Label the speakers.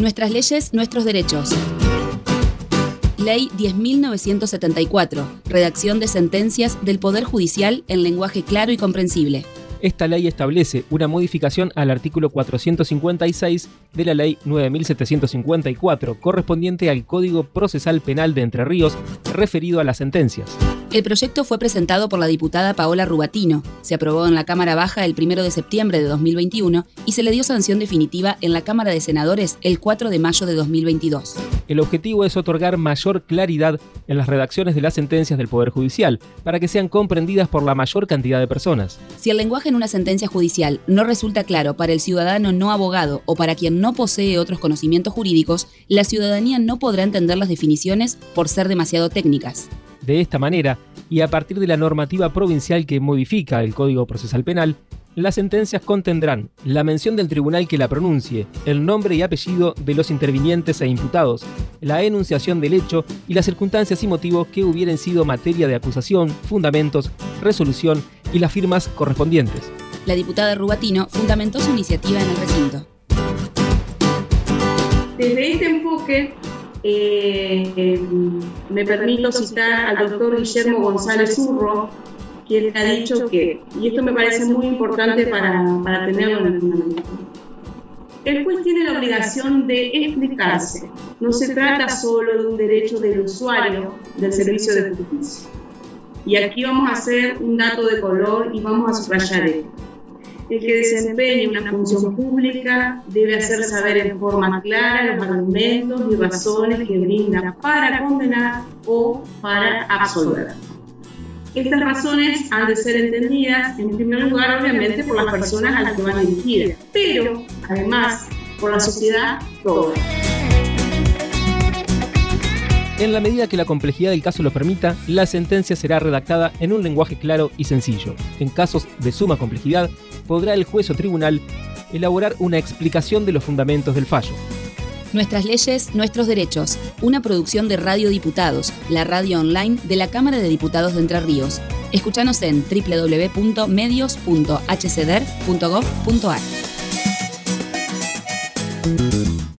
Speaker 1: Nuestras leyes, nuestros derechos. Ley 10.974. Redacción de sentencias del Poder Judicial en lenguaje claro y comprensible.
Speaker 2: Esta ley establece una modificación al artículo 456 de la Ley 9754, correspondiente al Código Procesal Penal de Entre Ríos, referido a las sentencias.
Speaker 1: El proyecto fue presentado por la diputada Paola Rubatino, se aprobó en la Cámara Baja el 1 de septiembre de 2021 y se le dio sanción definitiva en la Cámara de Senadores el 4 de mayo de 2022.
Speaker 2: El objetivo es otorgar mayor claridad en las redacciones de las sentencias del Poder Judicial, para que sean comprendidas por la mayor cantidad de personas.
Speaker 1: Si el lenguaje en una sentencia judicial no resulta claro para el ciudadano no abogado o para quien no posee otros conocimientos jurídicos, la ciudadanía no podrá entender las definiciones por ser demasiado técnicas.
Speaker 2: De esta manera, y a partir de la normativa provincial que modifica el Código Procesal Penal, las sentencias contendrán la mención del tribunal que la pronuncie, el nombre y apellido de los intervinientes e imputados, la enunciación del hecho y las circunstancias y motivos que hubieran sido materia de acusación, fundamentos, resolución y las firmas correspondientes.
Speaker 1: La diputada Rubatino fundamentó su iniciativa en el recinto.
Speaker 3: Desde este enfoque, eh, me permito citar al doctor Guillermo González Urro, quien ha dicho que, y esto me parece muy importante para, para tenerlo en el fundamento, el juez tiene la obligación de explicarse. No se trata solo de un derecho del usuario del servicio de justicia. Y aquí vamos a hacer un dato de color y vamos a subrayar esto. El que desempeñe una función pública debe hacer saber en forma clara los argumentos y razones que brinda para condenar o para absolver. Estas razones han de ser entendidas, en primer lugar, obviamente, por las personas a las que van dirigidas, pero además por la sociedad toda.
Speaker 2: En la medida que la complejidad del caso lo permita, la sentencia será redactada en un lenguaje claro y sencillo. En casos de suma complejidad, podrá el juez o tribunal elaborar una explicación de los fundamentos del fallo.
Speaker 1: Nuestras leyes, nuestros derechos. Una producción de Radio Diputados, la radio online de la Cámara de Diputados de Entre Ríos. Escúchanos en www.medios.hcder.gov.ar.